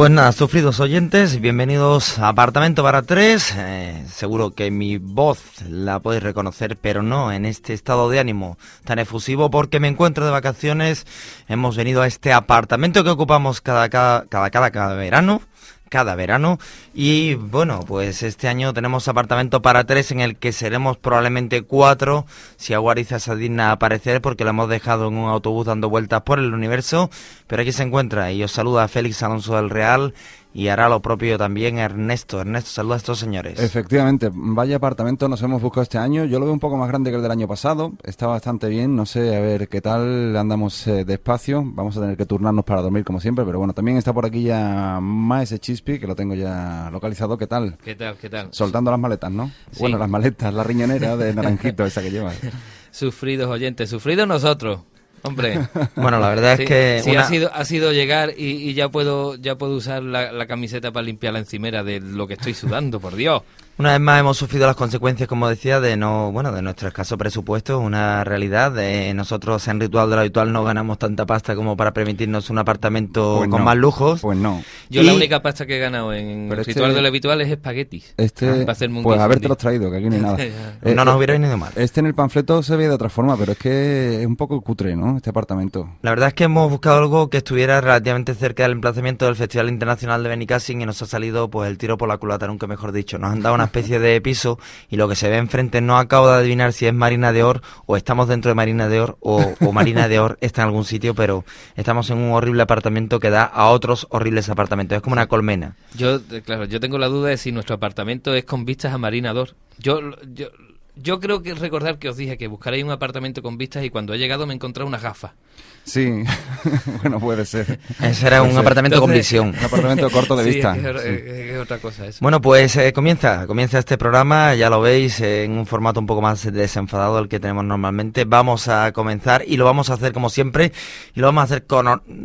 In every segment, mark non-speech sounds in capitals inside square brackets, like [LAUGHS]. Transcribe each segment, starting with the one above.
Pues nada, sufridos oyentes, bienvenidos a Apartamento para Tres. Eh, seguro que mi voz la podéis reconocer, pero no en este estado de ánimo tan efusivo porque me encuentro de vacaciones. Hemos venido a este apartamento que ocupamos cada, cada, cada, cada, cada verano cada verano. Y bueno, pues este año tenemos apartamento para tres en el que seremos probablemente cuatro si Aguariza se digna aparecer porque lo hemos dejado en un autobús dando vueltas por el universo. Pero aquí se encuentra y os saluda Félix Alonso del Real y hará lo propio también Ernesto. Ernesto, saluda a estos señores. Efectivamente, vaya apartamento nos hemos buscado este año. Yo lo veo un poco más grande que el del año pasado. Está bastante bien. No sé, a ver qué tal. Andamos eh, despacio. Vamos a tener que turnarnos para dormir como siempre. Pero bueno, también está por aquí ya Maese Chispi, que lo tengo ya localizado. ¿Qué tal? ¿Qué tal? ¿Qué tal? Soltando las maletas, ¿no? Bueno, las maletas, la riñonera de naranjito esa que llevas. [LAUGHS] Sufridos oyentes, sufridos nosotros. Hombre, [LAUGHS] bueno, la verdad es que sí ha sido ha sido llegar y, ya puedo ya puedo usar la, la, camiseta para limpiar la encimera de lo que estoy sudando, por Dios. Una vez más hemos sufrido las consecuencias, como decía, de no, bueno, de nuestro escaso presupuesto, una realidad. De nosotros en Ritual de lo Habitual no ganamos tanta pasta como para permitirnos un apartamento pues con más lujos. Pues no. Yo la única pasta que he ganado en este Ritual de lo Habitual es espaguetis. Este, para hacerme un pues haberte los traído, que aquí ni nada. [LAUGHS] Eh, no nos hubiera venido mal. Este en el panfleto se ve de otra forma, pero es que es un poco cutre, ¿no? Este apartamento. La verdad es que hemos buscado algo que estuviera relativamente cerca del emplazamiento del Festival Internacional de Benicassin y nos ha salido pues el tiro por la culata, nunca mejor dicho. Nos han dado una especie de piso y lo que se ve enfrente no acabo de adivinar si es Marina de Or o estamos dentro de Marina de Or o, Marina de Or está en algún sitio, pero estamos en un horrible apartamento que da a otros horribles apartamentos. Es como una colmena. Yo, eh, claro, yo tengo la duda de si nuestro apartamento es con vistas a Marina de Or. Yo, yo, yo creo que recordar que os dije que buscaréis un apartamento con vistas y cuando he llegado me he encontrado unas gafas. Sí, [LAUGHS] bueno, puede ser. Ese era un apartamento con visión. Un apartamento corto de vista. Es, otra cosa eso. Bueno, pues eh, comienza, comienza este programa, ya lo veis, en un formato un poco más desenfadado del que tenemos normalmente. Vamos a comenzar y lo vamos a hacer como siempre, y lo vamos a hacer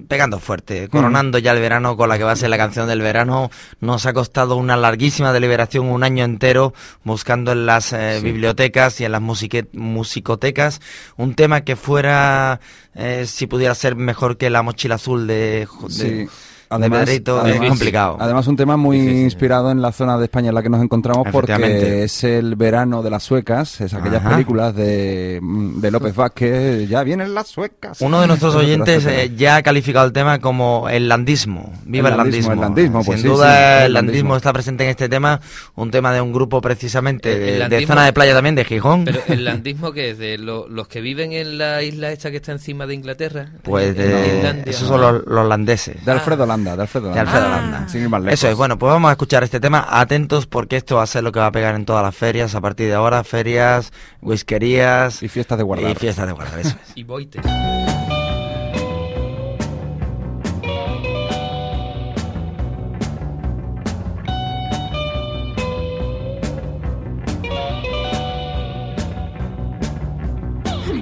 pegando fuerte, coronando ya el verano con la que va a ser la canción del verano. Nos ha costado una larguísima deliberación, un año entero, buscando en las eh, bibliotecas y en las musicotecas un tema que fuera eh, si pudiera ser mejor que la mochila azul de, de Además, es complicado. Además, un tema muy inspirado en la zona de España en la que nos encontramos porque es el verano de las suecas, es aquellas películas de, de, López Vázquez, ya vienen las suecas. Uno de nuestros [LAUGHS] oyentes eh, ya ha calificado el tema como el landismo. Viva el landismo. El landismo, pues Sin duda el, landismo está presente en este tema, un tema de un grupo precisamente de, zona de playa también, de Gijón. Pero el landismo que es de los que viven en la isla esta que está encima de Inglaterra. Pues de, esos son los, holandeses. De Alfredo de Alfredo Landa. Eso es, bueno, pues vamos a escuchar este tema. Atentos porque esto va a ser lo que va a pegar en todas las ferias a partir de ahora. Ferias, whiskerías. Y fiestas de guardar. Y fiestas de guardar, eso es. [LAUGHS] y boite.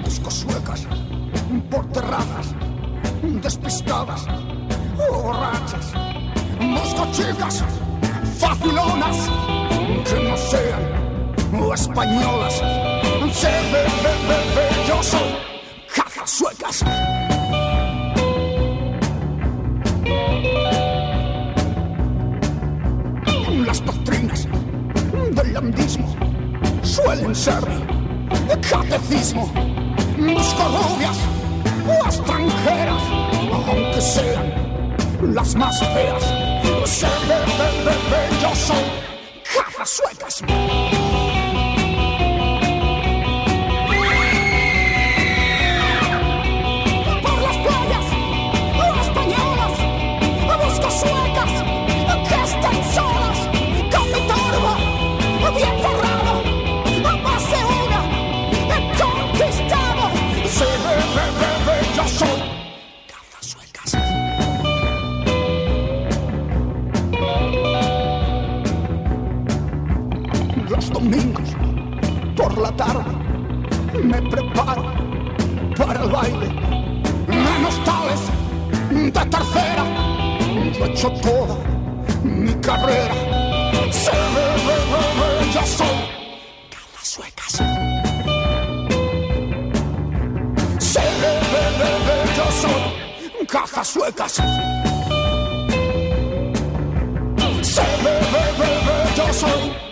Busco suecas por terrazas despistadas borrachas. Busco chicas facilonas que no sean españolas. Se ve, yo soy cajas suecas. Las doctrinas del landismo suelen ser catecismo. Busco rubias o extranjeras, aunque sean las más feas. Ve, ve, yo soy cajas suecas. la tarde me preparo para el baile. Menos tales de tercera, yo he hecho toda mi carrera. Se ve, ya soy cada suecas. Se ve, yo soy cajas suecas. Se ve, yo soy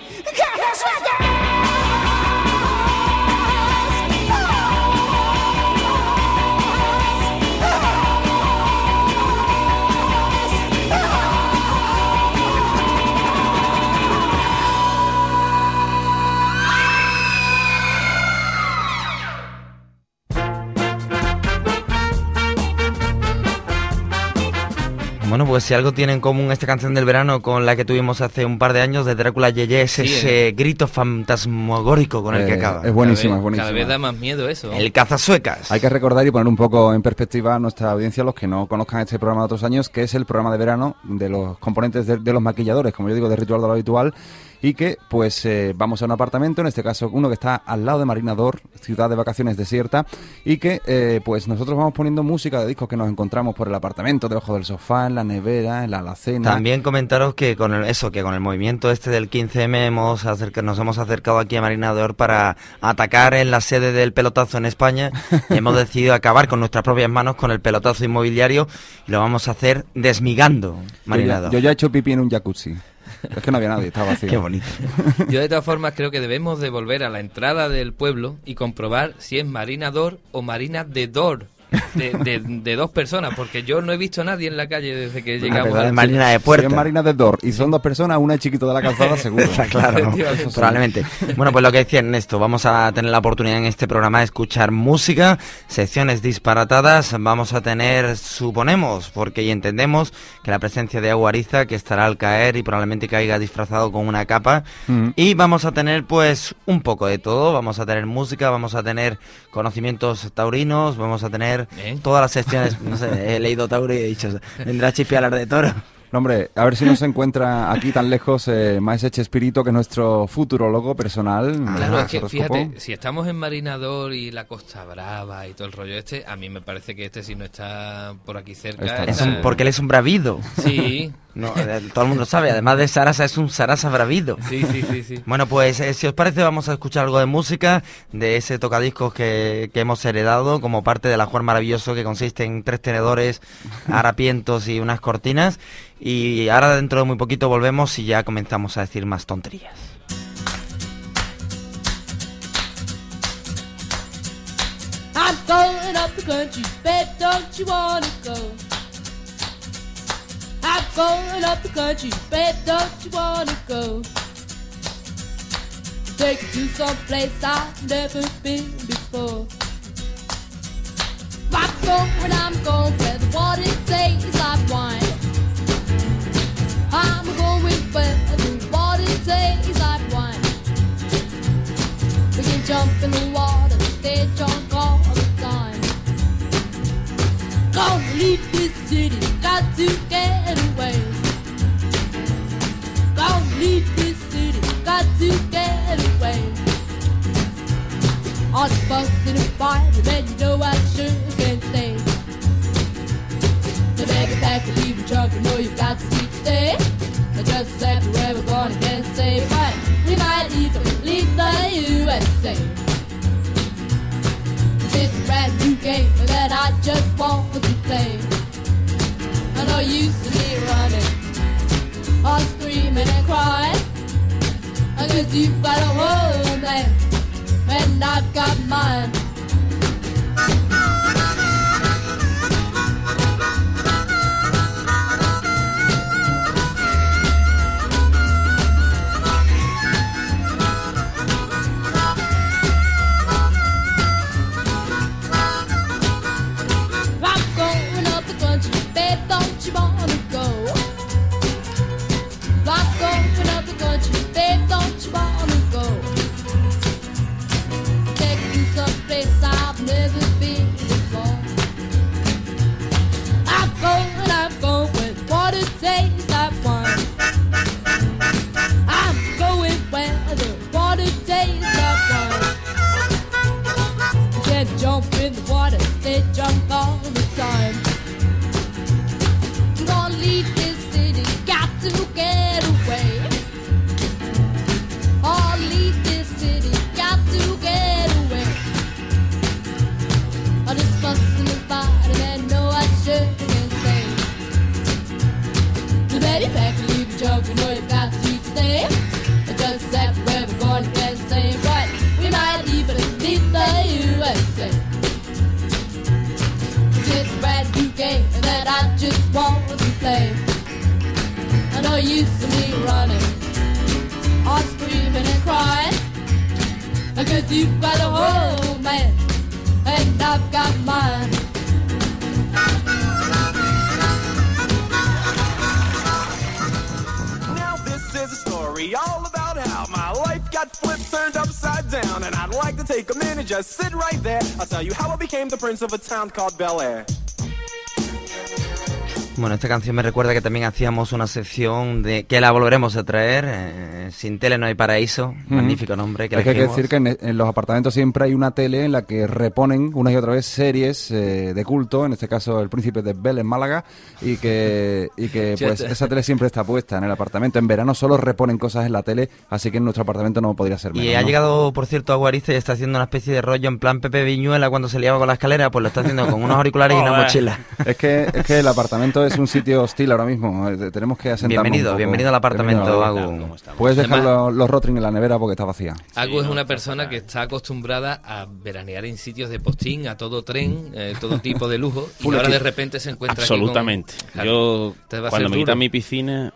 Bueno, pues si algo tiene en común esta canción del verano con la que tuvimos hace un par de años de Drácula Yeye es Sí, ese grito fantasmagórico con el que Eh, acaba. Es buenísima, es buenísima. Cada vez da más miedo eso. El cazasuecas. Hay que recordar y poner un poco en perspectiva a nuestra audiencia, los que no conozcan este programa de otros años, que es el programa de verano de los componentes de, de los maquilladores, como yo digo, de Ritual de lo Habitual, y que pues eh, vamos a un apartamento, en este caso uno que está al lado de Marinador, ciudad de vacaciones desierta, y que eh, pues nosotros vamos poniendo música de discos que nos encontramos por el apartamento, debajo del sofá, en la nevera, en la alacena. También comentaros que con el, eso, que con el movimiento este del 15M hemos acerca- nos hemos acercado aquí a Marina de Or para atacar en la sede del pelotazo en España y [LAUGHS] hemos decidido acabar con nuestras propias manos con el pelotazo inmobiliario y lo vamos a hacer desmigando Yo Marina ya, de Or. yo ya he hecho pipí en un jacuzzi. Es que no había nadie, estaba vacío. [LAUGHS] Qué bonito. Yo de todas formas creo que debemos de volver a la entrada del pueblo y comprobar si es Marina Dor o Marina de Dor. De, de- de dos personas, porque yo no he visto a nadie en la calle desde que llegamos. verdad, a- es Marina de Puerta. es Marina de Dor y son dos personas, una es chiquito de la calzada, [LAUGHS] seguro. Está claro, probablemente. Bueno, pues lo que decía Ernesto, vamos a tener la oportunidad en este programa de escuchar música, secciones disparatadas, vamos a tener, suponemos, porque y entendemos que la presencia de Aguariza, que estará al caer y probablemente caiga disfrazado con una capa, Mm. y vamos a tener pues un poco de todo, vamos a tener música, vamos a tener conocimientos taurinos, vamos a tener ¿Eh? todas las secciones, no sé, he leído Tauro y he dicho, vendrá Chipi a hablar de toro. No, hombre, a ver si no se encuentra aquí tan lejos eh, Maese Espíritu, que es nuestro futurólogo personal. Claro, Ah, es que fíjate, si estamos en Marinador y la Costa Brava y todo el rollo este, a mí me parece que este si no está por aquí cerca. Está Es un- porque él es un bravido. Sí, [LAUGHS] No, eh, todo el mundo sabe, además de Sarasa es un Sarasa bravido. sí, sí, sí, sí. Bueno, pues eh, si os parece vamos a escuchar algo de música, de ese tocadiscos que, que hemos heredado como parte del ajuar maravilloso que consiste en tres tenedores, harapientos y unas cortinas. Y ahora dentro de muy poquito volvemos y ya comenzamos a decir más tonterías. I'm going up the country, babe, don't you wanna go? I'm going up the country, babe, don't you wanna go? Take you to some place I've never been before. I'm going, I'm going where the water tastes like wine. Jump in the water, stay drunk all the time. Gonna leave this city, got to get away. Gonna leave this city, got to get away. On the bus in a fight, and you know I sure can stay. The bag pack and leave the trunk, you know you got to today. And just exactly where we're going, I can't USA. It's a brand new game that I just want to play. I know you used to be running, or screaming and crying. I guess you've got a home there, and I've got mine. Cause you've got a whole man, and I've got mine. Now this is a story all about how my life got flipped, turned upside down. And I'd like to take a minute, just sit right there. I'll tell you how I became the prince of a town called Bel Air. Bueno, esta canción me recuerda que también hacíamos una sección de que la volveremos a traer. eh, Sin tele no hay paraíso. Magnífico nombre. Que es que hay que decir que en, en los apartamentos siempre hay una tele en la que reponen una y otra vez series eh, de culto, en este caso El Príncipe de Bel en Málaga, y que, y que [LAUGHS] pues esa tele siempre está puesta en el apartamento. En verano solo reponen cosas en la tele, así que en nuestro apartamento no podría ser menos. Y ha ¿no? llegado, por cierto, a Guariza y está haciendo una especie de rollo en plan Pepe Viñuela cuando se liaba con la escalera, pues lo está haciendo con unos auriculares y una mochila. Es que, es que el apartamento es un sitio hostil ahora mismo. eh, Tenemos que asentarnos Bienvenido, un poco. bienvenido al apartamento, Agu. Puedes dejar Además- los, los Rotring en la nevera porque está vacía. Agu Sí, es una persona que está acostumbrada a veranear en sitios de postín, a todo tren, eh, todo tipo de lujo, y ahora de repente se encuentra aquí con- Absolutamente. Claro, Yo, cuando me quitan mi piscina,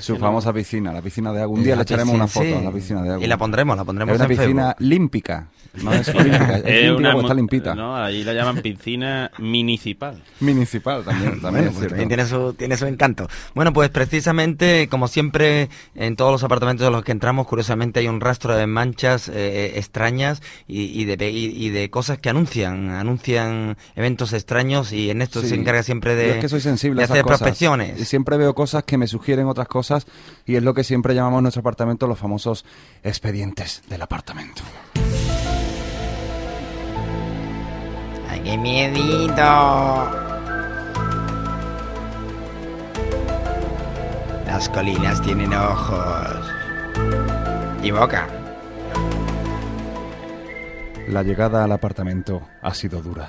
Su famosa piscina, la piscina de. Un día La le echaremos una foto sí. a la piscina de Agu. Y la pondremos, la pondremos Es una en piscina Facebook. límpica. No es olímpica, es, [LAUGHS] es límpica una está limpita. No, allí la llaman piscina municipal. [LAUGHS] Municipal también, también Bueno, pues tiene su, tiene su encanto. Bueno, pues precisamente, como siempre, en todos los apartamentos en los que entramos, curiosamente hay un rastro de manchas eh, extrañas y, y de, pe- y, y de cosas que anuncian, anuncian eventos extraños y en esto Sí. se encarga siempre Yo de, es que soy sensible de a esas hacer cosas. prospecciones. Y siempre veo cosas que me sugieren otras cosas y es lo que siempre llamamos en nuestro apartamento los famosos expedientes del apartamento. ¡Ay, qué miedito! Las colinas tienen ojos. Y boca. La llegada al apartamento ha sido dura.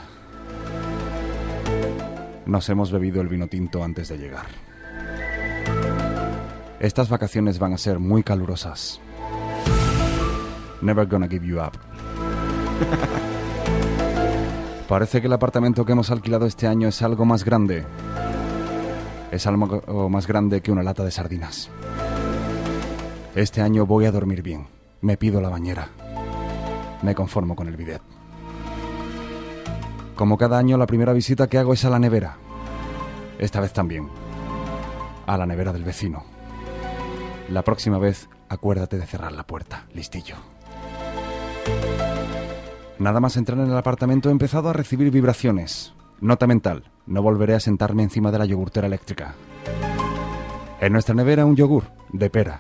Nos hemos bebido el vino tinto antes de llegar. Estas vacaciones van a ser muy calurosas. Never gonna give you up. [LAUGHS] Parece que el apartamento que hemos alquilado este año es algo más grande. Es algo más grande que una lata de sardinas. Este año voy a dormir bien. Me pido la bañera. Me conformo con el bidet. Como cada año, la primera visita que hago es a la nevera. Esta vez también. A la nevera del vecino. La próxima vez, acuérdate de cerrar la puerta. Listillo. Nada más entrar en el apartamento he empezado a recibir vibraciones. Nota mental. No volveré a sentarme encima de la yogurtera eléctrica. En nuestra nevera un yogur. De pera.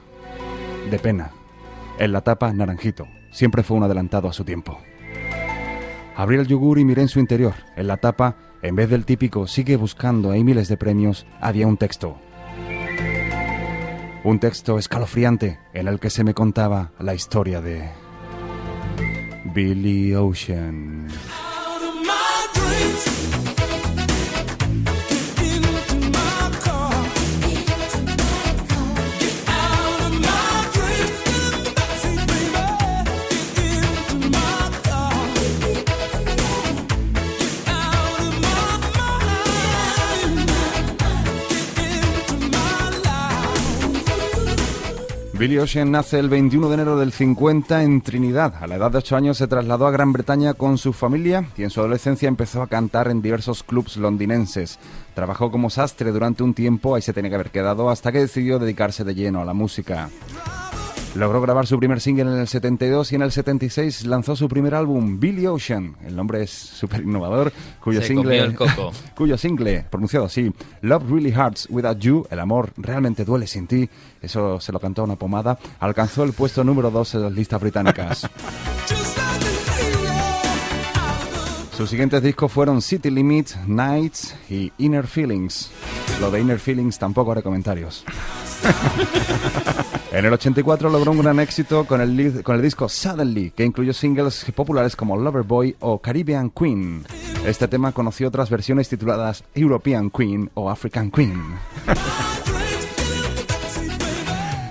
De pena. En la tapa, naranjito. Siempre fue un adelantado a su tiempo. Abrí el yogur y miré en su interior. En la tapa, en vez del típico sigue buscando, hay miles de premios, había un texto. Un texto escalofriante en el que se me contaba la historia de Billy Ocean. Billy Ocean nace el 21 de enero del 50 en Trinidad. A la edad de 8 años se trasladó a Gran Bretaña con su familia y en su adolescencia empezó a cantar en diversos clubs londinenses. Trabajó como sastre durante un tiempo, ahí se tenía que haber quedado, hasta que decidió dedicarse de lleno a la música. Logró grabar su primer single en el 72 y en el 76 lanzó su primer álbum, Billy Ocean. El nombre es súper innovador, cuyo Se single, comió el coco. [LAUGHS] cuyo single, pronunciado así, Love Really Hurts Without You, el amor realmente duele sin ti, eso se lo cantó una pomada, alcanzó el puesto número 2 en las listas británicas. [LAUGHS] Sus siguientes discos fueron City Limit, Nights y Inner Feelings. Lo de Inner Feelings tampoco haré comentarios. [LAUGHS] En el 84 logró un gran éxito con el, con el disco Suddenly, que incluyó singles populares como Loverboy o Caribbean Queen. Este tema conoció otras versiones tituladas European Queen o African Queen. [LAUGHS]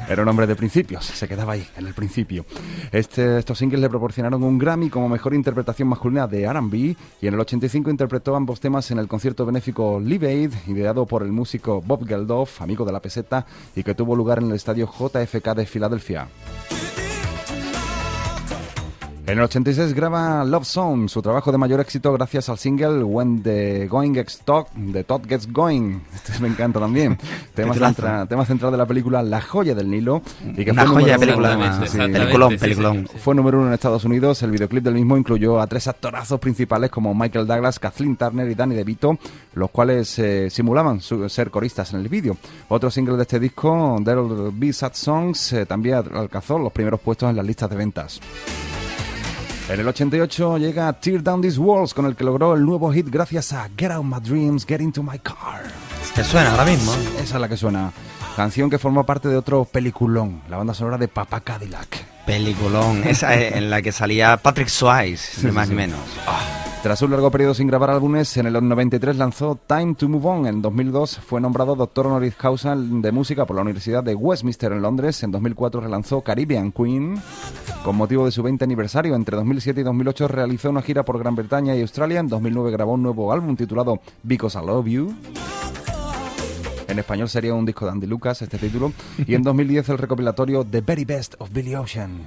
Era un hombre de principios, se quedaba ahí, en el principio. Este, estos singles le proporcionaron un Grammy como mejor interpretación masculina de RB y en el 85 interpretó ambos temas en el concierto benéfico Live Aid, ideado por el músico Bob Geldof, amigo de la peseta, y que tuvo lugar en el estadio JFK de Filadelfia. En el 86 graba Love Song, su trabajo de mayor éxito gracias al single When the Going Gets Talk de Todd Gets Going. Este me encanta también. [LAUGHS] tema, central de la película La joya del Nilo. Y que Una joya de película, uno- sí, Peliculón, sí, peliculón. sí. fue número uno en Estados Unidos. El videoclip del mismo incluyó a tres actorazos principales como Michael Douglas, Kathleen Turner y Danny DeVito, los cuales eh, simulaban su- ser coristas en el vídeo. Otro single de este disco, There'll Be Sad Songs, eh, también alcanzó los primeros puestos en las listas de ventas. En el 88 llega Tear Down These Walls, con el que logró el nuevo hit gracias a Get Out My Dreams, Get Into My Car. ¿Te suena ahora mismo? Esa es la que suena. Canción que formó parte de otro peliculón, la banda sonora de Papá Cadillac. Peliculón. Esa es en la que salía Patrick Swayze, ni más ni menos. Tras un largo periodo sin grabar álbumes, en el 93 lanzó Time to Move On. En 2002 fue nombrado doctor honoris causa de música por la Universidad de Westminster en Londres. En 2004 relanzó Caribbean Queen. Con motivo de su 20 aniversario, entre 2007 y 2008 realizó una gira por Gran Bretaña y Australia. En 2009 grabó un nuevo álbum titulado Because I Love You. En español sería un disco de Andy Lucas, este título. Y en 2010 el recopilatorio The Very Best of Billy Ocean.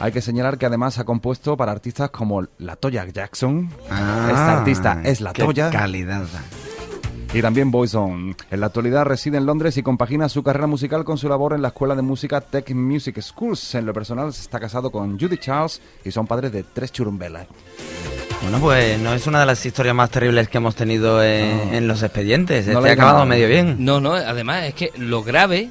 Hay que señalar que además ha compuesto para artistas como la Toya Jackson. Esta artista es la Ah, qué Toya. calidad. Y también Boyzone. En la actualidad reside en Londres y compagina su carrera musical con su labor en la escuela de música Tech Music Schools. En lo personal está casado con Judy Charles y son padres de tres churumbelas. Bueno, pues no es una de las historias más terribles que hemos tenido en, en los expedientes. No este ha acabado medio bien. No, no, además es que lo grave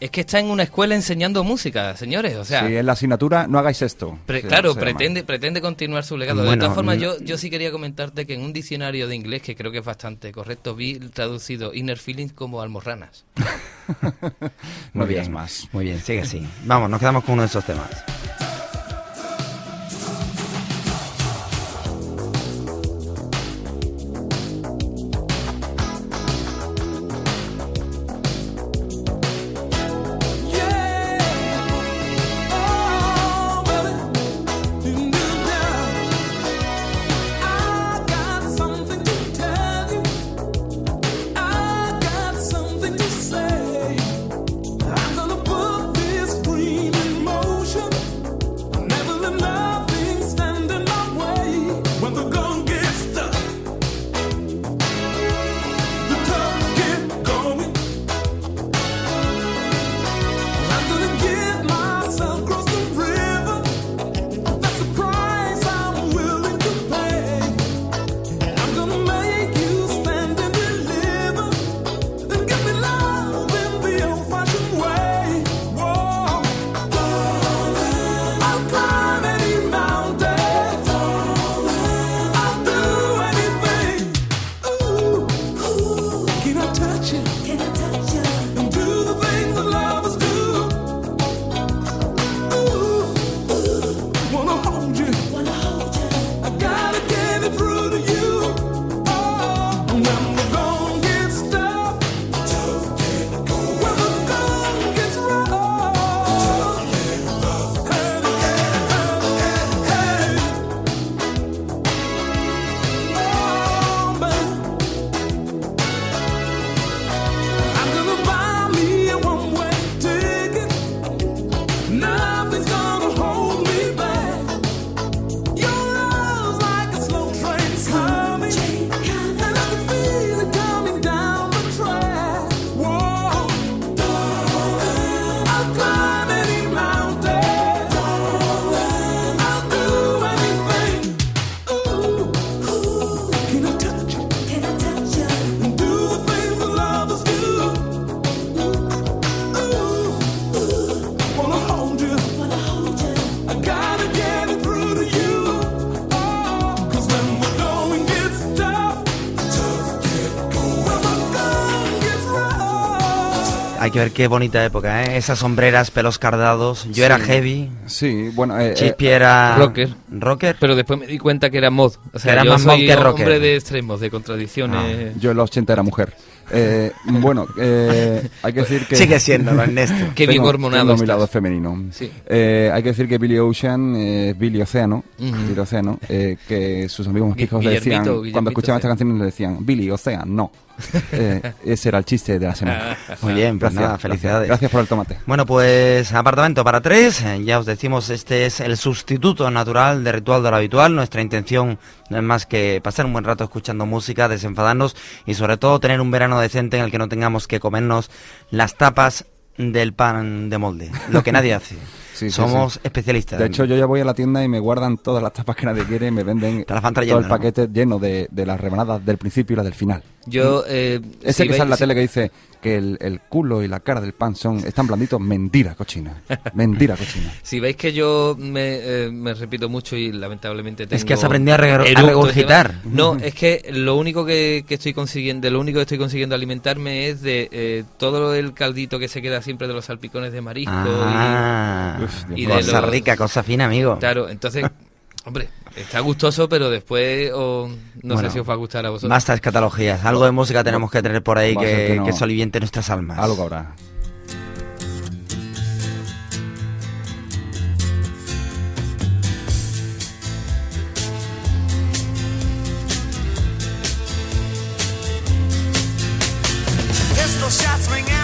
es que está en una escuela enseñando música, señores. O sea, si es la asignatura, no hagáis esto. Pre- claro, llama. pretende, pretende continuar su legado. de todas formas, yo, yo sí quería comentarte que en un diccionario de inglés, que creo que es bastante correcto, vi traducido inner feelings como almorranas. [LAUGHS] No Muy bien, más. Muy bien, sigue así. Vamos, nos quedamos con uno de esos temas. Hay que ver qué bonita época, ¿eh? Esas sombreras, pelos cardados. Yo era heavy, Sí, bueno, eh, eh, Chippy era... Rocker. Rocker. Pero después me di cuenta que era mod. O sea, Era yo más mod soy que un rocker. hombre de extremos, de contradicciones. yo en los 80 era mujer. Eh, [LAUGHS] bueno, eh, hay que decir que... Sigue siendo, [LAUGHS] Ernesto. Qué bien hormonado tengo mi lado femenino. Sí. Eh, hay que decir que Billy Ocean, eh, Billy Océano. Billy Océano, eh, que sus amigos más le decían, Guillermito, cuando escuchaban esta Océano. canción le decían, Billy Océano, no. [LAUGHS] Eh, ese era el chiste de la semana. Muy bien, pues nada, felicidades. Gracias por el tomate. Bueno, pues apartamento para tres, eh, ya os decimos, este es el sustituto natural de Ritual de lo Habitual. Nuestra intención no es más que pasar un buen rato escuchando música, desenfadarnos y sobre todo tener un verano decente en el que no tengamos que comernos las tapas del pan de molde, lo que nadie hace. [LAUGHS] Sí, Somos sí. especialistas. De hecho, yo ya voy a la tienda y me guardan todas las tapas que nadie quiere y me venden Te las van todo el ¿no? paquete lleno de, de las rebanadas del principio y las del final. Yo, eh, Ese si que sale en la tele que dice que el, el culo y la cara del pan son están blanditos, mentira cochina. [LAUGHS] Mentira cochina. Si veis que yo me, eh, me repito mucho y lamentablemente tengo Es que has aprendido a reg- regurgitar. No, es que lo único que, que estoy consiguiendo, lo único que estoy consiguiendo alimentarme es de eh, todo el caldito que se queda siempre de los salpicones de marisco Ah, Uf, y mío. de cosa los- rica, cosa fina, amigo. claro, entonces, [LAUGHS] hombre, está gustoso, pero después o, no Bueno, sé si os va a gustar a vosotros. Basta escatologías. Algo de música tenemos que tener por ahí que, que no. que soliviente nuestras almas. Algo habrá. Pistol shots ring out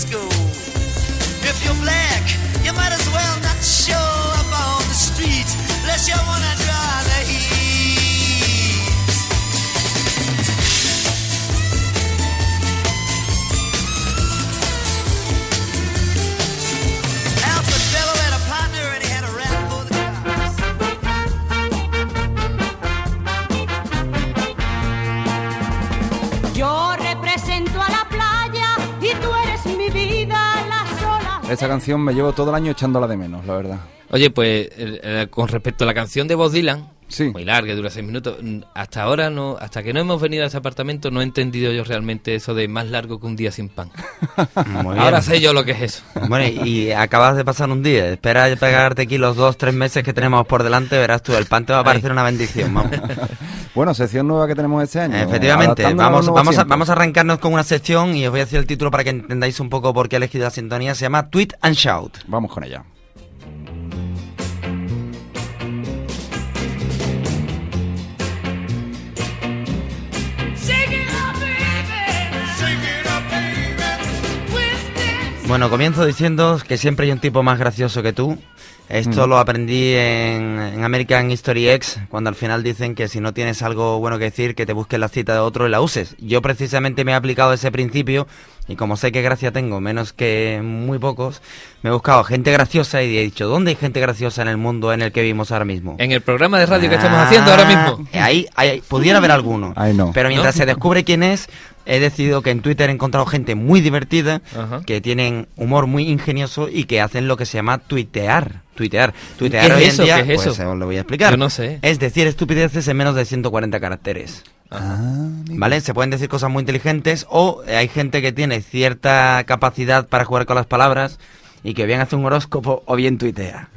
Let's go. Esa canción me llevo todo el año echándola de menos, la verdad. Oye, pues con respecto a la canción de Bob Dylan, Sí. muy larga, dura seis minutos, mm, hasta ahora no, hasta que no hemos venido a ese apartamento no he entendido yo realmente eso de más largo que un día sin pan. [LAUGHS] Ahora sé yo lo que es eso. Bueno, y, acabas de pasar un día. Espera a pegarte aquí los dos, tres meses que tenemos por delante. Verás tú, el pan te va a parecer una bendición. Vamos. [LAUGHS] Bueno, sección nueva que tenemos este año. Efectivamente, a a, vamos a arrancarnos con una sección y os voy a decir el título para que entendáis un poco por qué he elegido la sintonía. Se llama Tweet and Shout. Vamos con ella. Bueno, comienzo diciendo que siempre hay un tipo más gracioso que tú. Esto lo aprendí en, en American History X, cuando al final dicen que si no tienes algo bueno que decir, que te busques la cita de otro y la uses. Yo precisamente me he aplicado ese principio y como sé que gracia tengo, menos que muy pocos, me he buscado gente graciosa y he dicho, ¿dónde hay gente graciosa en el mundo en el que vivimos ahora mismo? En el programa de radio que estamos haciendo ahora mismo. Ah, Ahí, ahí pudiera haber alguno. No. Pero mientras ¿No? se descubre quién es, he decidido que en Twitter he encontrado gente muy divertida, Ajá. que tienen humor muy ingenioso y que hacen lo que se llama tuitear. Tuitear. Tuitear ¿Qué es hoy en eso? día, ¿Qué es pues eso? os lo voy a explicar. Yo no sé. Es decir, estupideces en menos de 140 caracteres. ¿Vale? Se pueden decir cosas muy inteligentes o hay gente que tiene cierta capacidad para jugar con las palabras y que bien hace un horóscopo o bien tuitea.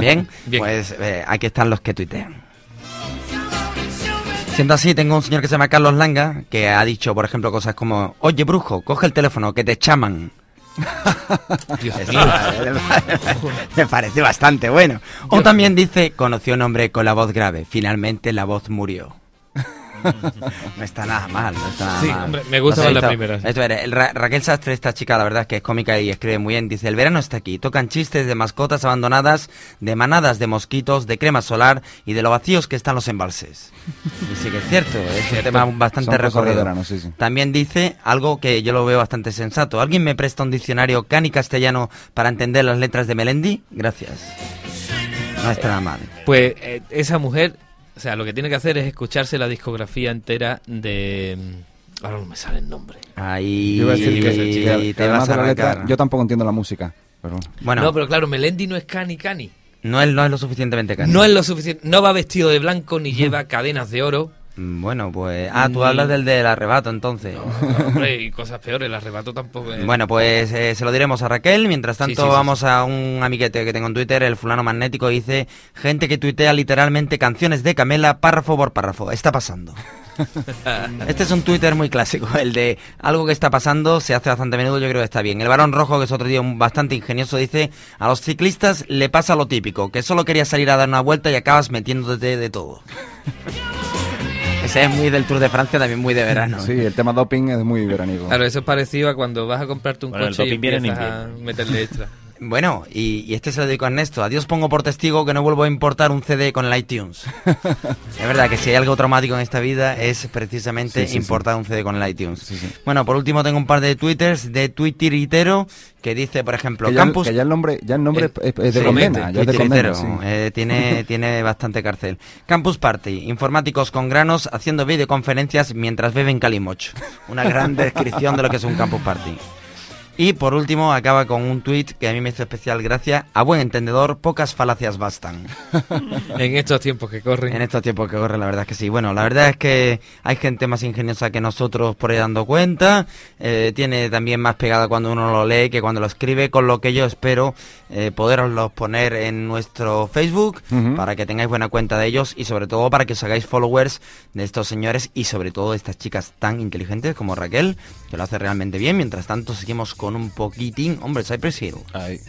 ¿Bien? Bien. Pues eh, aquí están los que tuitean. Siendo así, tengo un señor que se llama Carlos Langa que ha dicho, por ejemplo, cosas como, oye brujo, coge el teléfono, que te chaman. [LAUGHS] Eso [LAUGHS] me parece bastante bueno. O también dice, conoció un hombre con la voz grave, finalmente la voz murió. [LAUGHS] No está nada mal, no está nada Sí, mal. hombre, me gusta la primera, sí. esto era- el Ra- Raquel Sastre, esta chica, la verdad es que es cómica y escribe muy bien. Dice, el verano está aquí. Tocan chistes de mascotas abandonadas, de manadas de mosquitos, de crema solar y de lo vacíos que están los embalses. Y sí que es cierto, es un tema bastante Son recorrido. verano, sí, sí. También dice algo que yo lo veo bastante sensato. ¿Alguien me presta un diccionario cani castellano para entender las letras de Melendi? Gracias. No está nada mal. Pues eh, esa mujer, o sea, lo que tiene que hacer es escucharse la discografía entera de... mm, Ahora no me sale el nombre. Ahí Yo iba a decir que, te vas a la letra, yo tampoco entiendo la música. Pero bueno. Bueno, No, pero claro, Melendi no es Cani Cani. no, es, no es lo suficientemente cani. No es lo suficiente. No va vestido de blanco ni lleva cadenas de oro. Mm, Bueno, pues... Ah, tú hablas del del arrebato, entonces. Hombre, y cosas peores. El arrebato tampoco es... Bueno, pues eh, se lo diremos a Raquel. Mientras tanto, sí, sí, vamos a un amiguete que tengo en Twitter, el fulano magnético, dice, gente que tuitea literalmente canciones de Camela párrafo por párrafo. Está pasando. [LAUGHS] Este es un Twitter muy clásico, [LAUGHS] el de algo que está pasando, se hace bastante a menudo, yo creo que está bien. El varón rojo, que es otro día un- bastante ingenioso, dice, a los ciclistas le pasa lo típico, que solo quería salir a dar una vuelta y acabas metiéndote de todo. [LAUGHS] Ese es muy del Tour de Francia, también muy de verano. Sí, el tema doping es muy veraniego. Claro, eso es parecido a cuando vas a comprarte un Bueno, el coche y empiezas a meterle extra. Bueno, y, y este se lo dedico a Ernesto. Adiós pongo por testigo que no vuelvo a importar un CD con el iTunes. [LAUGHS] es verdad que si hay algo traumático en esta vida es precisamente Sí, sí, importar un CD con el iTunes. Bueno, por último tengo un par de twitters de Twitteritero que dice, por ejemplo, que, ya, Campus... que ya el nombre, ya el nombre Eh, es, de condena, ya es de Twitteritero, condena, sí. eh, tiene, [LAUGHS] tiene bastante cárcel. Campus Party, informáticos con granos haciendo videoconferencias mientras beben calimoch. Una gran [LAUGHS] descripción de lo que es un Campus Party. Y por último acaba con un tuit que a mí me hizo especial gracia. A buen entendedor, pocas falacias bastan. [LAUGHS] en estos tiempos que corren. En estos tiempos que corren, la verdad es que sí. Bueno, la verdad es que hay gente más ingeniosa que nosotros por ahí dando cuenta. Eh, tiene también más pegada cuando uno lo lee que cuando lo escribe, con lo que yo espero eh, poderoslos poner en nuestro Facebook para que tengáis buena cuenta de ellos y sobre todo para que os hagáis followers de estos señores y sobre todo de estas chicas tan inteligentes como Raquel, que lo hace realmente bien. Mientras tanto, seguimos con un poquitín. Hombre, Cypress Hill. Ahí.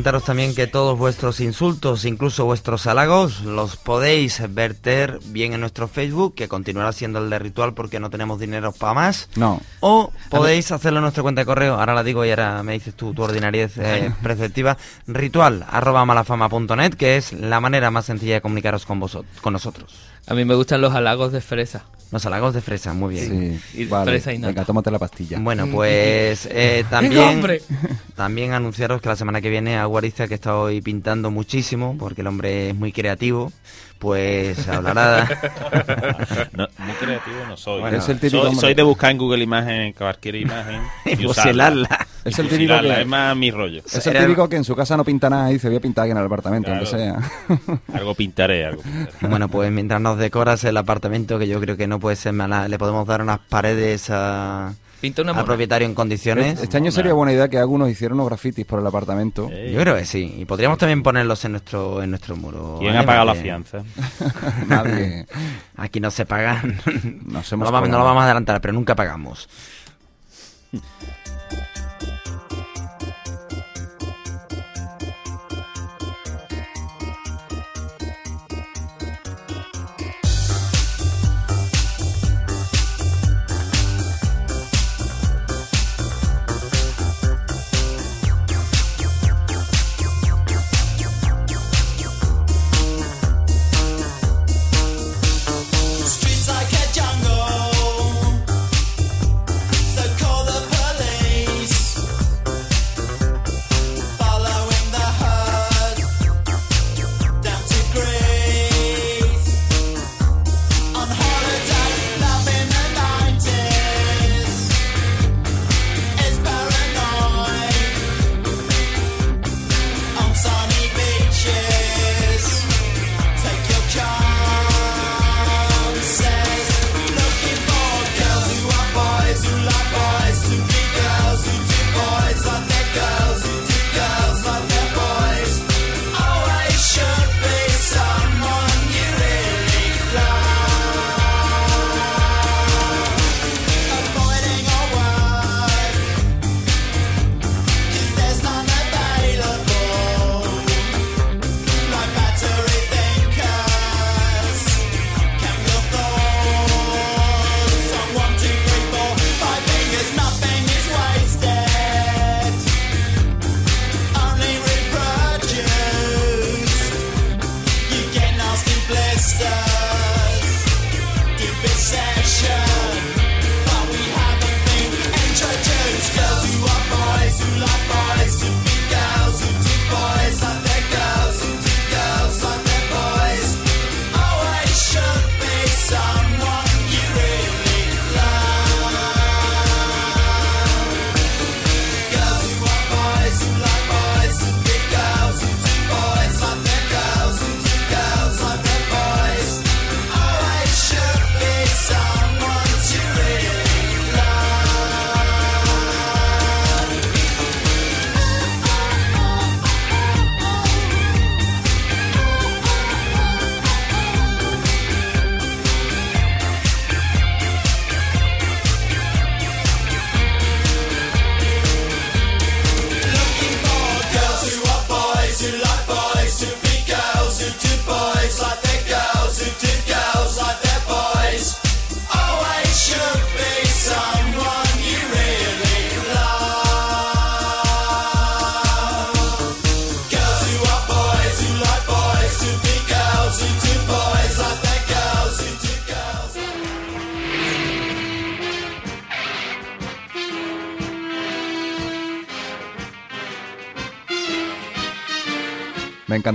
Comentaros también que todos vuestros insultos, incluso vuestros halagos, los podéis verter bien en nuestro Facebook, que continuará siendo el de ritual porque no tenemos dinero para más. No. O podéis hacerlo en nuestra cuenta de correo, ahora la digo y ahora me dices tú tu ordinariedad eh, [LAUGHS] preceptiva, ritual arroba malafama.net, que es la manera más sencilla de comunicaros con, vosotros, con nosotros. A mí me gustan los halagos de fresa. Los halagos de fresa, muy bien. Sí, Y vale. fresa y nata. Venga, tómate la pastilla. Bueno, pues eh, [LAUGHS] ¡Venga, también, hombre! también anunciaros que la semana que viene Aguariza, que está hoy pintando muchísimo, porque el hombre es muy creativo, pues hablará... [LAUGHS] No, muy creativo no soy. Bueno, es el típico soy, soy de buscar en Google Imagen cualquier imagen [LAUGHS] Y y fusilarla. usarla. Es el típico que- es más mi rollo. Es el típico que en su casa no pinta nada y se voy a pintar aquí en el apartamento, aunque sea. [LAUGHS] Algo pintaré, algo pintaré. Bueno, pues mientras nos decoras el apartamento, que yo creo que no puede ser mala, le podemos dar unas paredes a, Pinta una al propietario en condiciones. Este año sería buena idea que algunos hicieran unos grafitis por el apartamento. Yo creo que sí. Y podríamos también ponerlos en nuestro en nuestro muro. ¿Quién ha pagado la fianza? [LAUGHS] Nadie. Aquí no se pagan. Nos no, hemos lo vamos, no lo vamos a adelantar, pero nunca pagamos.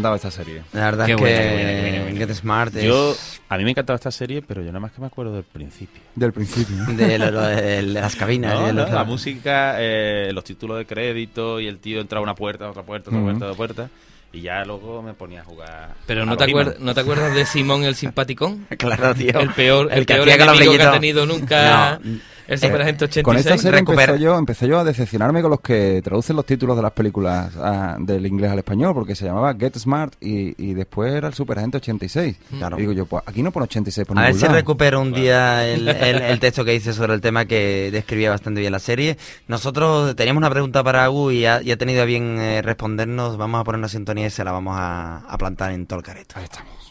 Encantaba esta serie. La verdad Qué es buena, que buena, buena, buena. Get Smart es Yo, a mí me encantaba esta serie, pero yo nada más que me acuerdo del principio. Del principio. [LAUGHS] de, lo- lo de las cabinas. No, de no, la música, eh, los títulos de crédito y el tío entraba a una puerta, a otra puerta, otra Ujú. puerta, otra puerta. Y ya luego me ponía a jugar. Pero a ¿no te, acuerdas, ¿no te acuerdas de Simón el simpaticón? [LAUGHS] Claro, tío. El peor, el que peor enemigo que ha tenido nunca No, El Superagente 86. Con esta serie empecé yo, empecé yo a decepcionarme con los que traducen los títulos de las películas ah, del inglés al español, porque se llamaba Get Smart y, y después era el Superagente 86. Claro. Y digo yo, pues aquí no pone 86 por A ver si lado. recupero un día el, [LAUGHS] el- el texto que hice sobre el tema que describía bastante bien la serie. Nosotros teníamos una pregunta para Agu y ha, y ha tenido a bien eh, respondernos. Vamos a poner una sintonía y se la vamos a, a plantar en todo el careto. Ahí estamos.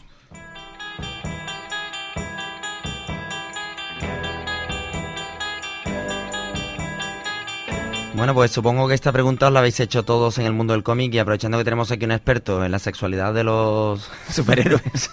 Bueno, pues supongo que esta pregunta os la habéis hecho todos en el mundo del cómic y aprovechando que tenemos aquí un experto en la sexualidad de los [LAUGHS] superhéroes,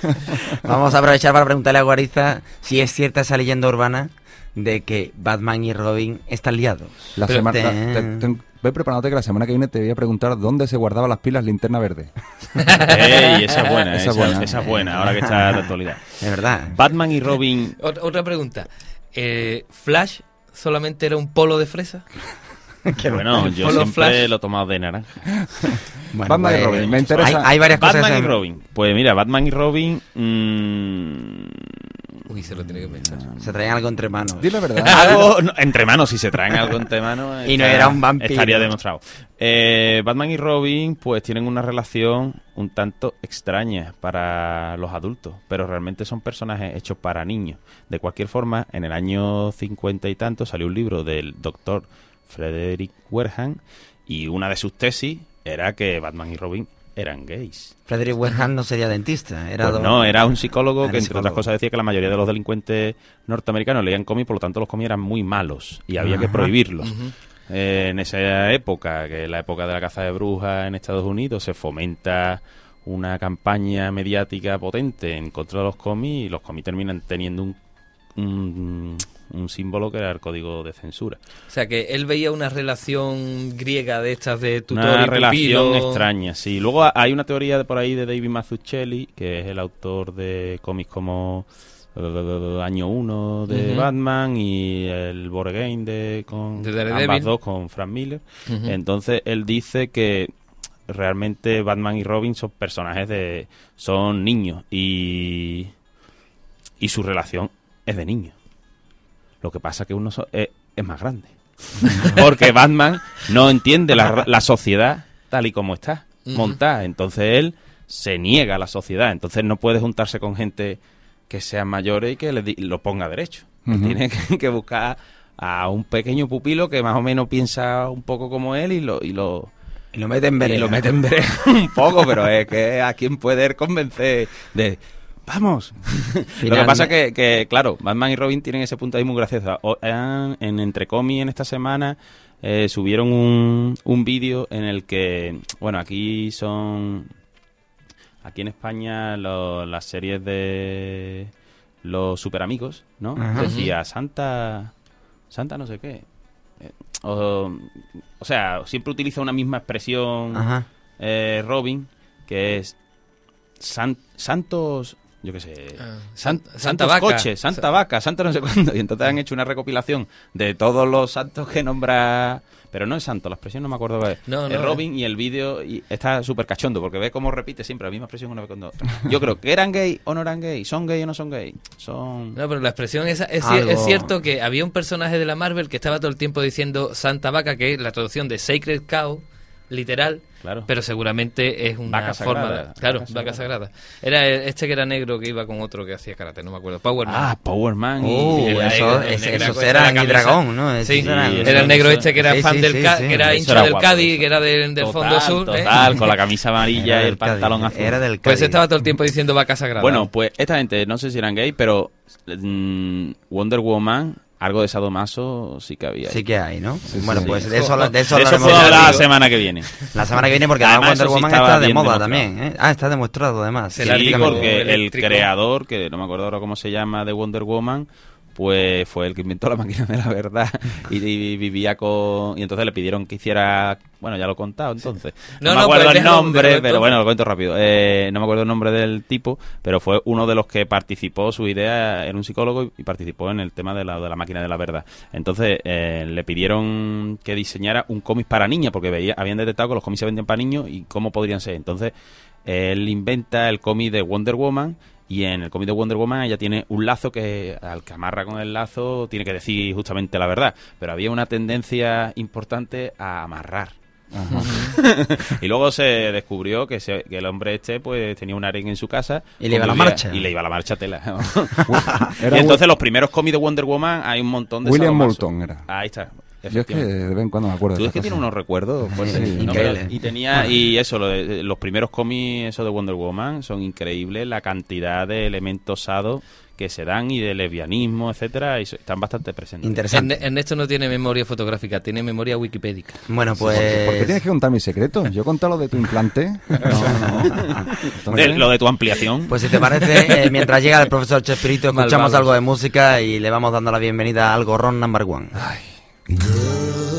[LAUGHS] vamos a aprovechar para preguntarle a Guariza si es cierta esa leyenda urbana de que Batman y Robin están liados. La Pero semana, te- te- te- ve preparándote que la semana que viene te voy a preguntar dónde se guardaban las pilas linterna verde. Ey, esa es buena, Esa esa, es buena. esa es buena, ahora que está de actualidad. De verdad. Batman y Robin Ot- Otra pregunta. Eh, ¿Flash solamente era un polo de fresa? [LAUGHS] [LAUGHS] bueno, yo Polo siempre Flash. lo he tomado de naranja. [LAUGHS] Bueno, Batman y pues, Robin, me interesa- Hay, hay varias cosas. Batman y Robin. Pues mira, Batman y Robin. mm, Uy, se lo tiene que pensar. Se traían algo entre manos. Dile la verdad. [LAUGHS] algo no, entre manos, si se traen algo entre manos. Y no era un vampiro. Estaría demostrado. Eh, Batman y Robin, pues tienen una relación un tanto extraña para los adultos, pero realmente son personajes hechos para niños. De cualquier forma, en el año 50 y tanto salió un libro del doctor Frederick Werham y una de sus tesis era que Batman y Robin eran gays. Frederick Werham no sería dentista. Era Pues no, era un psicólogo Era que, entre psicólogo. otras cosas, decía que la mayoría de los delincuentes norteamericanos leían cómics, por lo tanto, los cómics eran muy malos y había que prohibirlos. Eh, en esa época, que es la época de la caza de brujas en Estados Unidos, se fomenta una campaña mediática potente en contra de los cómics y los cómics terminan teniendo un, un, un símbolo que era el código de censura. O sea, que él veía una relación griega de estas de tutor Una y relación pupilo. extraña, sí. Luego hay una teoría de por ahí de David Mazzucchelli, que es el autor de cómics como [LAUGHS] Año 1 de. Batman y el Again de, con De ambas dos con Frank Miller. Entonces él dice que realmente Batman y Robin son personajes de... son niños y... y su relación es de niños. Lo que pasa que uno so- es, es más grande. [LAUGHS] Porque Batman no entiende la, la sociedad tal y como está montada. Entonces él se niega a la sociedad. Entonces no puede juntarse con gente que sean mayores y que le lo ponga derecho. Tiene que, [LAUGHS] que buscar a un pequeño pupilo que más o menos piensa un poco como él y lo, y lo, Y lo meten en y lo mete en [LAUGHS] un poco, pero es que a quien puede convencer de vamos. [LAUGHS] Lo que pasa que, que, claro, Batman y Robin tienen ese punto ahí muy gracioso. O- en Entre Comi en esta semana eh, subieron un, un vídeo en el que, bueno, aquí son, aquí en España lo- las series de los super amigos, ¿no? Ajá. Decía Santa, Santa no sé qué. Eh, o, o sea, siempre utiliza una misma expresión Ajá. eh, Robin, que es san- Santos, yo qué sé, Ah, san- Santa Santos Vaca. Coches, Santa Sa- Vaca, Santa no sé cuándo. Y entonces han hecho una recopilación de todos los santos que nombra. Pero no es santo, la expresión no me acuerdo cuál es. No, no, Robin y el vídeo y está súper cachondo porque ve cómo repite siempre la misma expresión una vez con otra. Yo creo que eran gay o no eran gay, son gay o no son gay. Son. No, pero la expresión esa es, Algo- es cierto que había un personaje de la Marvel que estaba todo el tiempo diciendo Santa Vaca, que es la traducción de Sacred Cow, literal, Claro. pero seguramente es una Vaca forma sagrada, de... Claro, vaca vaca sagrada. sagrada. Era el- este que era negro que iba con otro que hacía karate, no me acuerdo. Power Man. Ah, Power Man. y- Uh, y- eso, el ese- esos eran camisa. dragón, ¿no? Esos Sí, eran- era el negro eso- este que era sí, fan sí, del sí. que era Eso hincha era del guapo, Cádiz, eso. que era del, del Total, fondo sur. ¿eh? [LAUGHS] Con la camisa amarilla y el pantalón Cádiz, azul. Era del Pues Cádiz. estaba todo el tiempo diciendo vaca sagrada. Bueno, pues esta gente, no sé si eran gay, pero mm, Wonder Woman, algo de sadomaso sí que había. Sí que hay, ¿no? bueno, sí. pues de eso, de eso, De eso puedo hablar la digo. semana que viene. La semana que viene porque Además, Wonder Woman está de moda demostrado. también, ¿eh? Ah, está demostrado además. El Sí, porque el creador, que no me acuerdo ahora cómo se llama, de Wonder Woman, pues fue el que inventó la máquina de la verdad [LAUGHS] y, y vivía con... Y entonces le pidieron que hiciera... Bueno, ya lo he contado entonces. No, No, me no, acuerdo pues el nombre, pero entonces. bueno, lo cuento rápido. Eh, no me acuerdo el nombre del tipo, pero fue uno de los que participó, su idea era un psicólogo y participó en el tema de la, de la máquina de la verdad. Entonces eh, le pidieron que diseñara un cómic para niñas, porque veía, habían detectado que los cómics se vendían para niños y cómo podrían ser. Entonces él inventa el cómic de Wonder Woman Y en el cómic de Wonder Woman ella tiene un lazo que al que amarra con el lazo tiene que decir justamente la verdad. Pero había una tendencia importante a amarrar. [LAUGHS] y luego se descubrió que, se- que el hombre este pues tenía un harén en su casa Y le iba la convivía- marcha. y le iba la marcha tela [LAUGHS] y entonces los primeros cómics de Wonder Woman hay un montón de William. Moulton era. ahí está Yo es que de vez en cuando me acuerdo Tú de es que cosas. unos recuerdos [LAUGHS] fuertes. Sí, ¿no? Pero- Y tenía, y eso, lo de- los primeros cómics eso de Wonder Woman son increíbles, la cantidad de elementos sados que se dan y de lesbianismo, etcétera, y están bastante presentes. Interesante. Erne- Ernesto no tiene memoria fotográfica, tiene memoria wikipédica. Bueno, ¿Por qué, por qué pues... tienes que contar mis secretos? Yo he contado lo de tu implante. [LAUGHS] No, no. De- lo de tu ampliación. Pues si te parece, eh, mientras llega el profesor Chespirito, [LAUGHS] escuchamos Malvados. algo de música y le vamos dando la bienvenida al gorrón number one. Girl.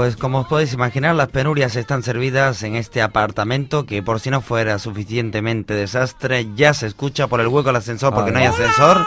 Pues como os podéis imaginar, las penurias están servidas en este apartamento que por si no fuera suficientemente desastre, ya se escucha por el hueco del ascensor porque no hay ascensor.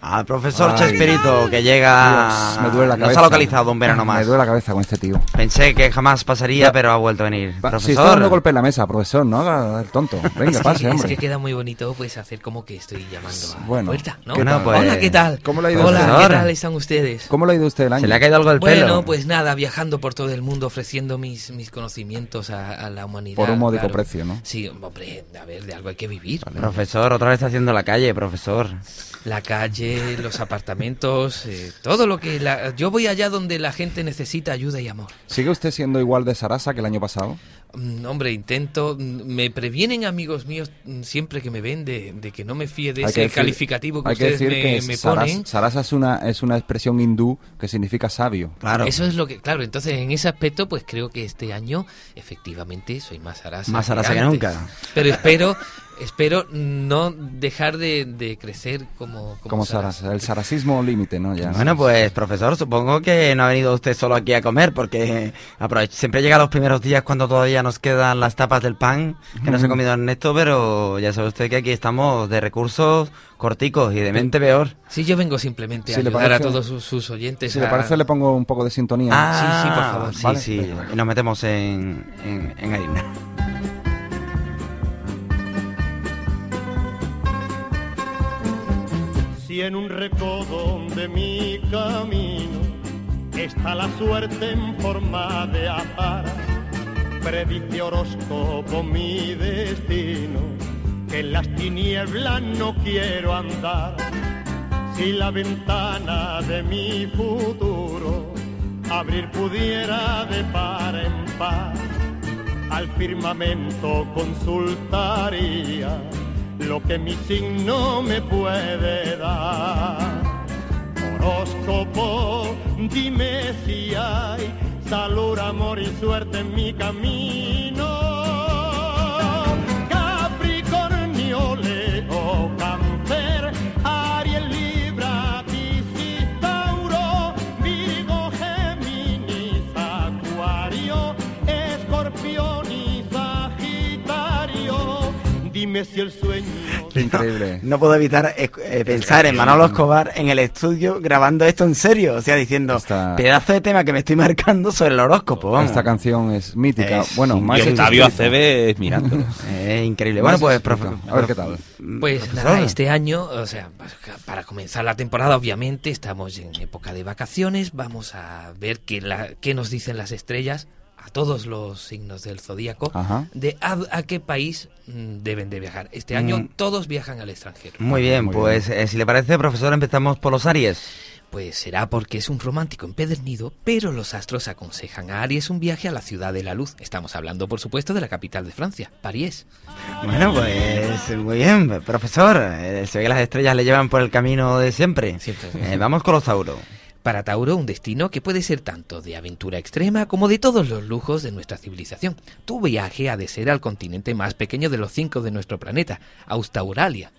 Al profesor Ay. Chespirito que llega... Dios, me duele la Nos cabeza. ha localizado un verano Me más. duele la cabeza con este tío. Pensé que jamás pasaría, pero ha vuelto a venir. Va, si profesor. está dando golpe en la mesa, profesor, no haga el tonto. [LAUGHS] Venga, Es pase, es hombre. que queda muy bonito pues hacer como que estoy llamando a Bueno, la puerta, ¿no? ¿qué tal? Pues- Hola, ¿qué tal? ¿Cómo le ha ido Hola, usted? ¿qué Ahora. tal están ustedes? ¿Cómo le ha ido usted el año? Se le ha caído algo del pelo. Bueno, pues nada, viajando por todo el mundo ofreciendo mis, mis conocimientos a, a la humanidad. Por un módico claro. precio, ¿no? Sí, hombre, a ver, de algo hay que vivir. Profesor, otra vez está haciendo la calle, profesor. La calle, los apartamentos, eh, todo lo que... La... Yo voy allá donde la gente necesita ayuda y amor. ¿Sigue usted siendo igual de Sarasa que el año pasado? Mm, hombre, intento... mm, Me previenen amigos míos mm, siempre que me ven de, de que no me fíe de Hay ese que decir- calificativo que hay que ustedes decir me, que me Saras- ponen. Sarasa es una, es una expresión hindú que significa sabio. Claro. Eso es lo que, claro, entonces en ese aspecto pues creo que este año efectivamente soy más arasa. Más arasa que antes. nunca. Pero espero, espero no dejar de, de crecer como, como, Como el sarasismo límite, ¿no? Ya. Bueno, pues profesor, supongo que no ha venido usted solo aquí a comer, porque siempre llega los primeros días cuando todavía nos quedan las tapas del pan que no se ha comido Ernesto, pero ya sabe usted que aquí estamos de recursos corticos y de mente peor. Sí, yo vengo simplemente Si a le ayudar a parece- todos sus, sus oyentes. Si le a- parece, le pongo un poco de sintonía. Ah, sí, por favor. Sí, Vale. sí, y nos metemos en, en, en harina. Si en un recodo de mi camino. Está la suerte en forma de azar, predice horóscopo mi destino, que en las tinieblas no quiero andar. Si la ventana de mi futuro abrir pudiera de par en par, al firmamento consultaría lo que mi signo me puede dar. Horóscopo, dime si hay salud, amor y suerte en mi camino. Capricornio, Leo, Cáncer, Aries, Libra, Piscis, Tauro, Virgo, Géminis, Acuario, Escorpión y Sagitario. Dime si el increíble. No puedo evitar eh, eh, pensar en Manolo Escobar en el estudio grabando esto en serio, o sea, diciendo Esta- pedazo de tema que me estoy marcando sobre el horóscopo. Vamos. Esta canción es mítica. Es bueno, más Y Octavio mirándolo. [LAUGHS] Eh, increíble. Bueno, pues, profe- A ver qué tal. Pues profesor. nada, este año, o sea, para comenzar la temporada, obviamente, estamos en época de vacaciones. Vamos a ver qué, la, qué nos dicen las estrellas a todos los signos del zodíaco Ajá. de a, a qué país mm, deben de viajar. Este año Mm. todos viajan al extranjero. Muy bien, Muy pues eh, si le parece, profesor, empezamos por los Aries. Pues será porque es un romántico empedernido, pero los astros aconsejan a Aries un viaje a la ciudad de la luz. Estamos hablando, por supuesto, de la capital de Francia, París. Bueno, pues muy bien, profesor. Eh, se ve que las estrellas le llevan por el camino de siempre. Siempre. Eh, vamos con los Tauro. Para Tauro, un destino que puede ser tanto de aventura extrema como de todos los lujos de nuestra civilización. Tu viaje ha de ser al continente más pequeño de los cinco de nuestro planeta, Australia.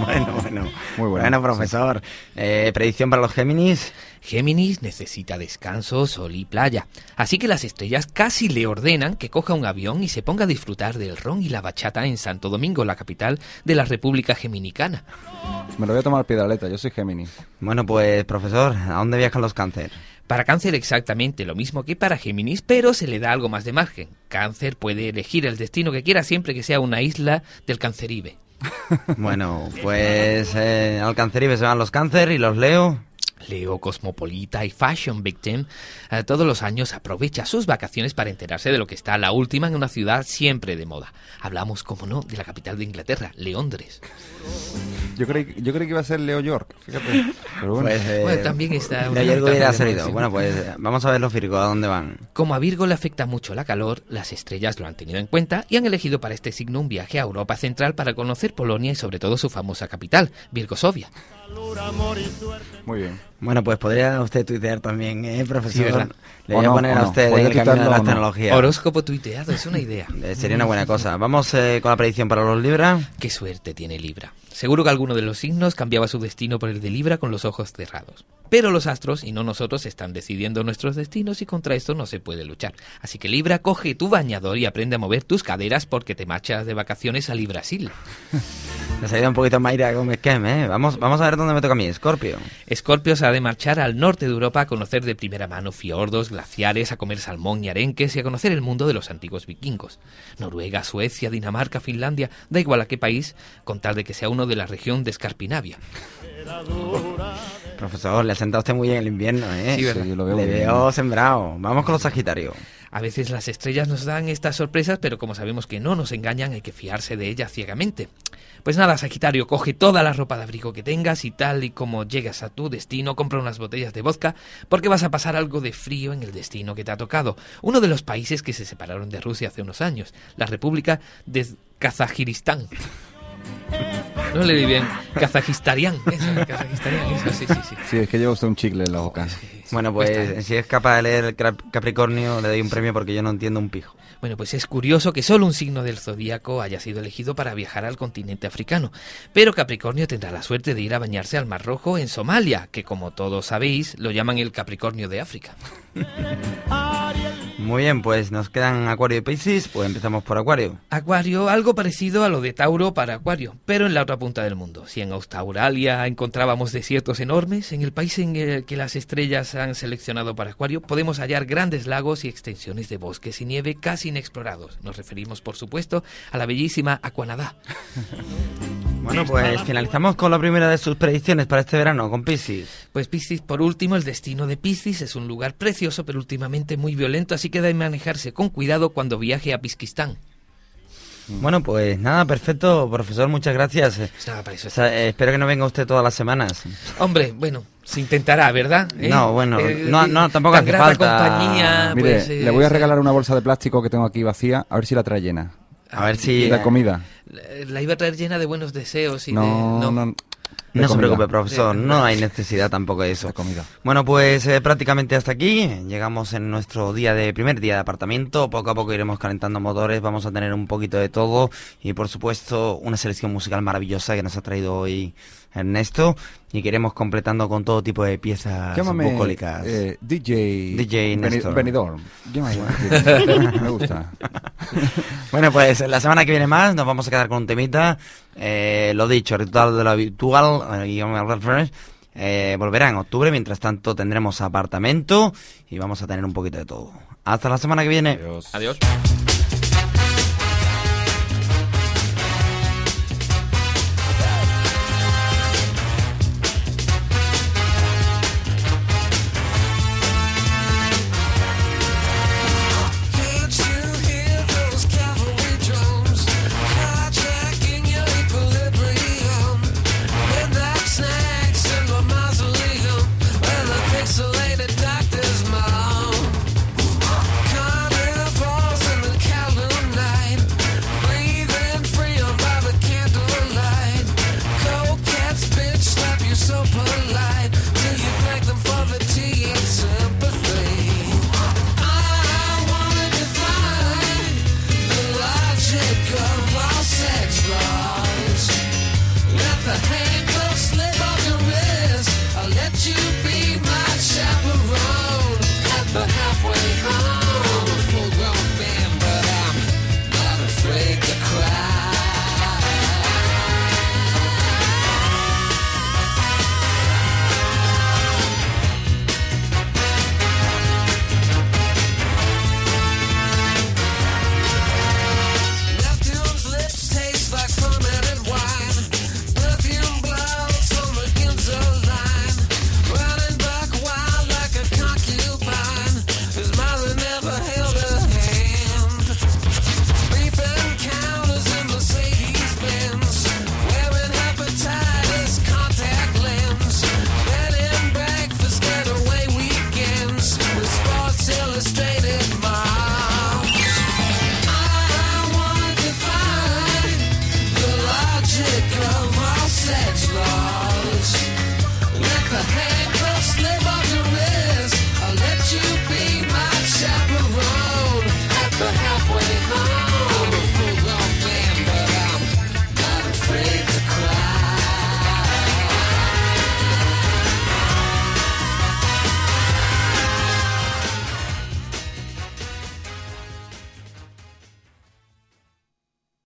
[LAUGHS] Bueno, bueno. Muy bueno, Bueno, profesor. Eh, predicción para los Géminis. Géminis necesita descanso, sol y playa. Así que las estrellas casi le ordenan que coja un avión y se ponga a disfrutar del ron y la bachata en Santo Domingo, la capital de la República Geminicana. Me lo voy a tomar al pie de la letra. Yo soy Géminis. Bueno, pues, profesor, ¿a dónde viajan los Cáncer? Para Cáncer exactamente lo mismo que para Géminis, pero se le da algo más de margen. Cáncer puede elegir el destino que quiera siempre que sea una isla del Canceribe. Bueno, pues eh, al Canceribe se van los Cáncer y los Leo. Leo, cosmopolita y fashion victim, eh, todos los años aprovecha sus vacaciones para enterarse de lo que está a la última en una ciudad siempre de moda. Hablamos, como no, de la capital de Inglaterra, Londres. Yo creí, yo creí que iba a ser Leo York. Fíjate. Pero bueno. Pues, eh, Bueno, también está ayer una hubiera salido. Bueno, pues eh, vamos a ver los Virgo, ¿a dónde van? Como a Virgo le afecta mucho la calor, las estrellas lo han tenido en cuenta y han elegido para este signo un viaje a Europa Central para conocer Polonia y sobre todo su famosa capital, Virgosovia. Muy bien. Bueno, pues podría usted tuitear también, ¿eh, profesor? Sí. Le voy a poner a usted en el camino de las o no. tecnologías. Horóscopo tuiteado, es una idea. [LAUGHS] Eh, sería una buena cosa. Vamos eh, con la predicción para los Libra. Qué suerte tiene Libra. Seguro que alguno de los signos cambiaba su destino por el de Libra con los ojos cerrados. Pero los astros y no nosotros están decidiendo nuestros destinos y contra esto no se puede luchar. Así que Libra, coge tu bañador y aprende a mover tus caderas porque te marchas de vacaciones a Librasil. [LAUGHS] Me ha salido un poquito Mayra Gómez Kem, ¿eh? Vamos, vamos a ver dónde me toca a mí, Escorpio. Escorpio se ha de marchar al norte de Europa a conocer de primera mano fiordos, glaciares, a comer salmón y arenques y a conocer el mundo de los antiguos vikingos. Noruega, Suecia, Dinamarca, Finlandia, da igual a qué país, con tal de que sea uno de la región de Escarpinavia. Profesor, le ha sentado usted muy bien el invierno, ¿eh? Sí, ¿verdad? Sí, lo veo Le muy bien. veo sembrado. Vamos con los Sagitario. A veces las estrellas nos dan estas sorpresas, pero como sabemos que no nos engañan, hay que fiarse de ellas ciegamente. Pues nada, Sagitario, coge toda la ropa de abrigo que tengas y tal y como llegas a tu destino, compra unas botellas de vodka, porque vas a pasar algo de frío en el destino que te ha tocado. Uno de los países que se separaron de Rusia hace unos años, la República de Kazajistán. No le di bien. Kazajistarián. Eso, Kazajistarián, eso, sí, sí, sí. Sí, es que lleva usted un chicle en la boca. Bueno, pues si es capaz de leer el Capricornio, le doy un premio porque yo no entiendo un pijo. Bueno, pues es curioso que solo un signo del zodíaco haya sido elegido para viajar al continente africano. Pero Capricornio tendrá la suerte de ir a bañarse al Mar Rojo en Somalia, que como todos sabéis, lo llaman el Capricornio de África. [LAUGHS] Muy bien, pues nos quedan Acuario y Piscis, pues empezamos por Acuario. Acuario, algo parecido a lo de Tauro para Acuario, pero en la otra punta del mundo. Si en Australia encontrábamos desiertos enormes, en el país en el que las estrellas han seleccionado para Acuario, podemos hallar grandes lagos y extensiones de bosques y nieve casi inexplorados. Nos referimos, por supuesto, a la bellísima Acuanadá. [LAUGHS] Bueno, pues finalizamos con la primera de sus predicciones para este verano, con Piscis. Pues Piscis, por último, el destino de Piscis es un lugar precioso, pero últimamente muy violento, así que debe manejarse con cuidado cuando viaje a Pisquistán. Bueno, pues nada, perfecto, profesor, muchas gracias. Eh, nada, para eso o sea, eh, espero que no venga usted todas las semanas. Hombre, bueno, se intentará, ¿verdad? ¿Eh? No, bueno, Eh, no- no, tampoco tan hace falta. compañía, Mire, pues, eh, le voy a regalar una bolsa de plástico que tengo aquí vacía, a ver si la trae llena. A ver si... De comida. La- La iba a traer llena de buenos deseos y No, de... no, No se preocupe, profesor, no hay necesidad tampoco de eso. De comida. Bueno, pues eh, prácticamente hasta aquí. Llegamos en nuestro día de primer día de apartamento. Poco a poco iremos calentando motores. Vamos a tener un poquito de todo y, por supuesto, una selección musical maravillosa que nos ha traído hoy Ernesto y que iremos completando con todo tipo de piezas Llámame bucólicas. eh, DJ... DJ Néstor. Benidorm. Llámame. [LAUGHS] Me gusta. [LAUGHS] Bueno, pues la semana que viene más nos vamos a quedar con un temita. Eh, lo dicho, ritual de lo habitual. eh, guion eh, volverá en octubre. Mientras tanto, tendremos apartamento y vamos a tener un poquito de todo. Hasta la semana que viene. Adiós. Can't